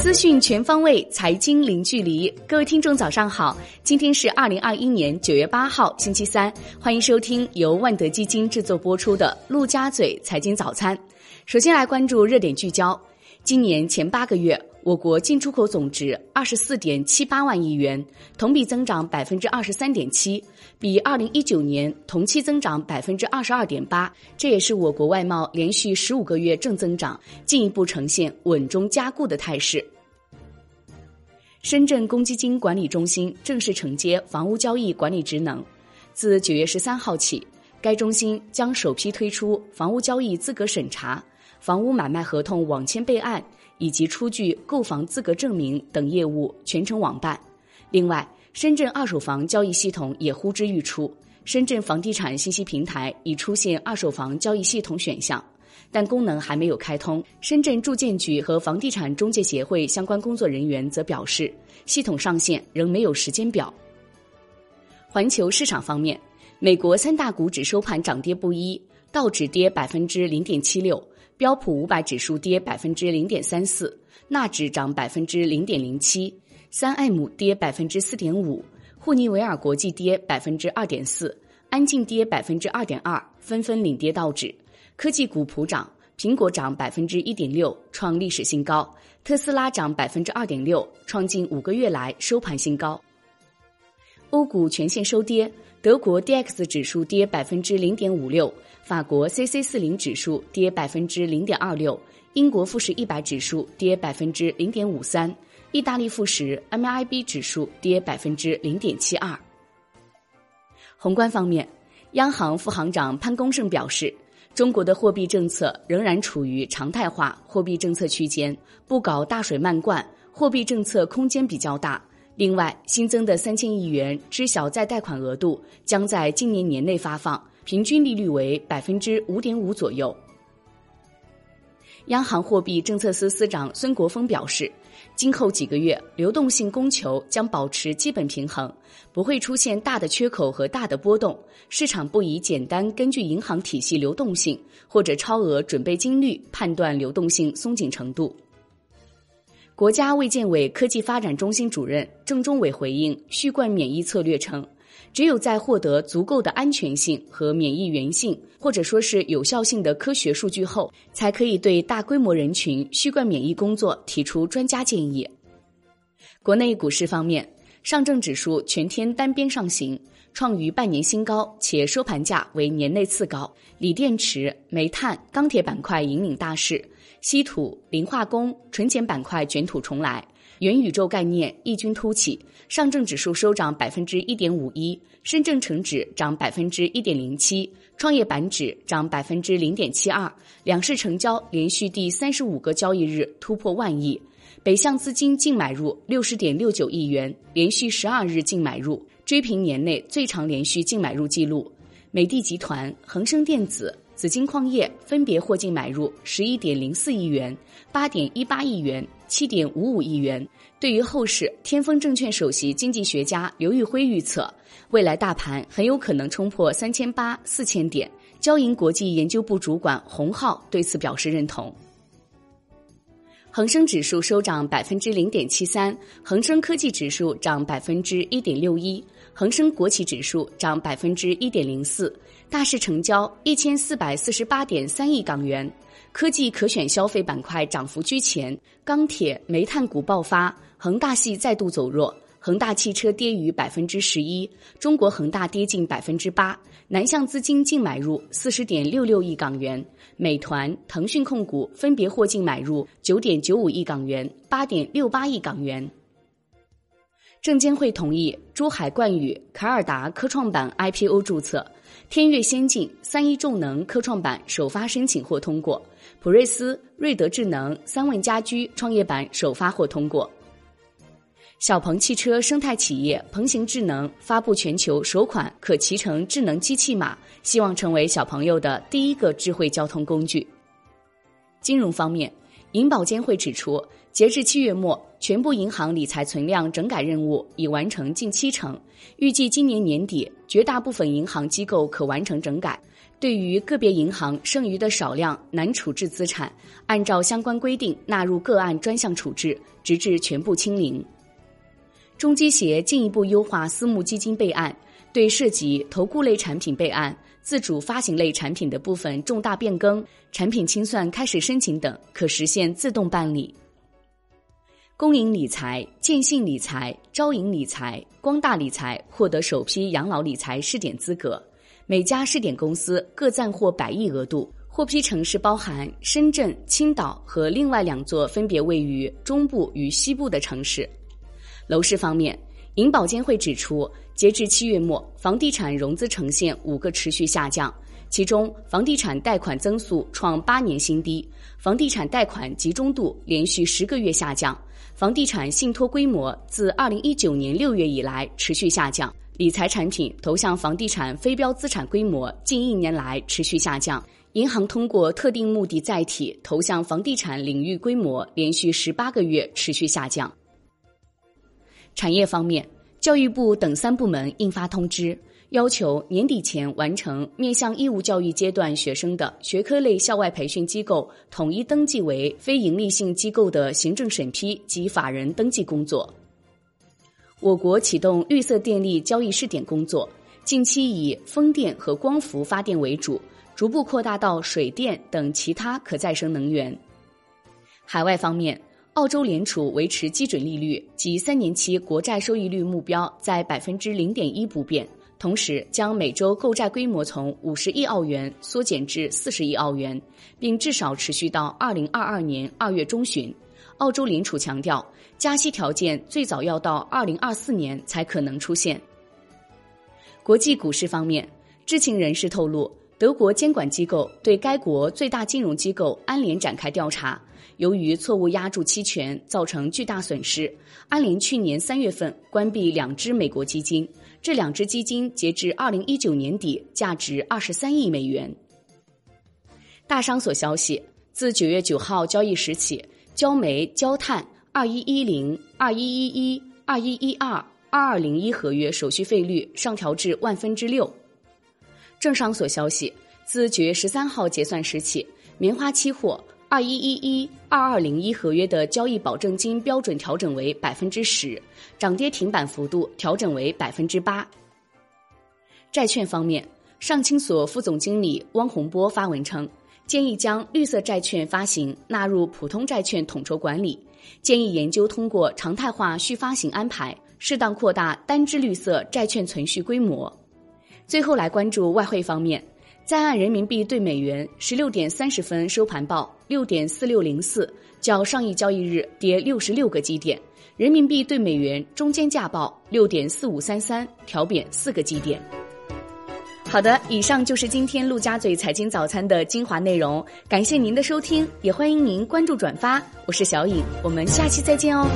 资讯全方位，财经零距离。各位听众，早上好！今天是二零二一年九月八号，星期三。欢迎收听由万德基金制作播出的《陆家嘴财经早餐》。首先来关注热点聚焦。今年前八个月，我国进出口总值二十四点七八万亿元，同比增长百分之二十三点七，比二零一九年同期增长百分之二十二点八。这也是我国外贸连续十五个月正增长，进一步呈现稳中加固的态势。深圳公积金管理中心正式承接房屋交易管理职能，自九月十三号起，该中心将首批推出房屋交易资格审查、房屋买卖合同网签备案以及出具购房资格证明等业务全程网办。另外，深圳二手房交易系统也呼之欲出，深圳房地产信息平台已出现二手房交易系统选项。但功能还没有开通。深圳住建局和房地产中介协会相关工作人员则表示，系统上线仍没有时间表。环球市场方面，美国三大股指收盘涨跌不一，道指跌百分之零点七六，标普五百指数跌百分之零点三四，纳指涨百分之零点零七，三 M 跌百分之四点五，沪尼维尔国际跌百分之二点四，安进跌百分之二点二，纷纷领跌道指。科技股普涨，苹果涨百分之一点六，创历史新高；特斯拉涨百分之二点六，创近五个月来收盘新高。欧股全线收跌，德国 D X 指数跌百分之零点五六，法国 C C 四零指数跌百分之零点二六，英国富时一百指数跌百分之零点五三，意大利富时 M I B 指数跌百分之零点七二。宏观方面，央行副行长潘功胜表示。中国的货币政策仍然处于常态化货币政策区间，不搞大水漫灌，货币政策空间比较大。另外，新增的三千亿元知晓再贷款额度将在今年年内发放，平均利率为百分之五点五左右。央行货币政策司司长孙国峰表示。今后几个月，流动性供求将保持基本平衡，不会出现大的缺口和大的波动。市场不宜简单根据银行体系流动性或者超额准备金率判断流动性松紧程度。国家卫健委科技发展中心主任郑中伟回应续冠免疫策略称。只有在获得足够的安全性和免疫原性，或者说是有效性的科学数据后，才可以对大规模人群续冠免疫工作提出专家建议。国内股市方面，上证指数全天单边上行，创逾半年新高，且收盘价为年内次高。锂电池、煤炭、钢铁板块引领大势，稀土、磷化工、纯碱板块卷土重来。元宇宙概念异军突起，上证指数收涨百分之一点五一，深证成指涨百分之一点零七，创业板指涨百分之零点七二，两市成交连续第三十五个交易日突破万亿，北向资金净买入六十点六九亿元，连续十二日净买入，追平年内最长连续净买入记录。美的集团、恒生电子。紫金矿业分别获净买入十一点零四亿元、八点一八亿元、七点五五亿元。对于后市，天风证券首席经济学家刘玉辉预测，未来大盘很有可能冲破三千八、四千点。交银国际研究部主管洪浩对此表示认同。恒生指数收涨百分之零点七三，恒生科技指数涨百分之一点六一，恒生国企指数涨百分之一点零四。大市成交一千四百四十八点三亿港元，科技可选消费板块涨幅居前，钢铁、煤炭股爆发，恒大系再度走弱，恒大汽车跌逾百分之十一，中国恒大跌近百分之八，南向资金净买入四十点六六亿港元，美团、腾讯控股分别获净买入九点九五亿港元、八点六八亿港元。证监会同意珠海冠宇、凯尔达科创板 IPO 注册。天悦先进、三一重能科创板首发申请获通过，普锐斯、瑞德智能、三问家居创业板首发获通过。小鹏汽车生态企业鹏行智能发布全球首款可骑乘智能机器码，希望成为小朋友的第一个智慧交通工具。金融方面，银保监会指出。截至七月末，全部银行理财存量整改任务已完成近七成，预计今年年底绝大部分银行机构可完成整改。对于个别银行剩余的少量难处置资产，按照相关规定纳入个案专项处置，直至全部清零。中基协进一步优化私募基金备案，对涉及投顾类产品备案、自主发行类产品的部分重大变更、产品清算开始申请等，可实现自动办理。公营理财、建信理财、招银理财、光大理财获得首批养老理财试点资格，每家试点公司各暂获百亿额度。获批城市包含深圳、青岛和另外两座分别位于中部与西部的城市。楼市方面，银保监会指出，截至七月末，房地产融资呈现五个持续下降，其中房地产贷款增速创八年新低，房地产贷款集中度连续十个月下降，房地产信托规模自二零一九年六月以来持续下降，理财产品投向房地产非标资产规模近一年来持续下降，银行通过特定目的载体投向房地产领域规模连续十八个月持续下降。产业方面，教育部等三部门印发通知，要求年底前完成面向义务教育阶段学生的学科类校外培训机构统一登记为非营利性机构的行政审批及法人登记工作。我国启动绿色电力交易试点工作，近期以风电和光伏发电为主，逐步扩大到水电等其他可再生能源。海外方面。澳洲联储维持基准利率及三年期国债收益率目标在百分之零点一不变，同时将每周购债规模从五十亿澳元缩减至四十亿澳元，并至少持续到二零二二年二月中旬。澳洲联储强调，加息条件最早要到二零二四年才可能出现。国际股市方面，知情人士透露，德国监管机构对该国最大金融机构安联展开调查。由于错误押注期权造成巨大损失，安联去年三月份关闭两只美国基金，这两只基金截至二零一九年底价值二十三亿美元。大商所消息，自九月九号交易时起，焦煤、焦炭二一一零、二一一一、二一一二、二二零一合约手续费率上调至万分之六。政商所消息，自九月十三号结算时起，棉花期货。二一一一二二零一合约的交易保证金标准调整为百分之十，涨跌停板幅度调整为百分之八。债券方面，上清所副总经理汪洪波发文称，建议将绿色债券发行纳入普通债券统筹管理，建议研究通过常态化续发行安排，适当扩大单只绿色债券存续规模。最后来关注外汇方面。在岸人民币对美元十六点三十分收盘报六点四六零四，较上一交易日跌六十六个基点。人民币对美元中间价报六点四五三三，调贬四个基点。好的，以上就是今天陆家嘴财经早餐的精华内容，感谢您的收听，也欢迎您关注转发。我是小颖，我们下期再见哦。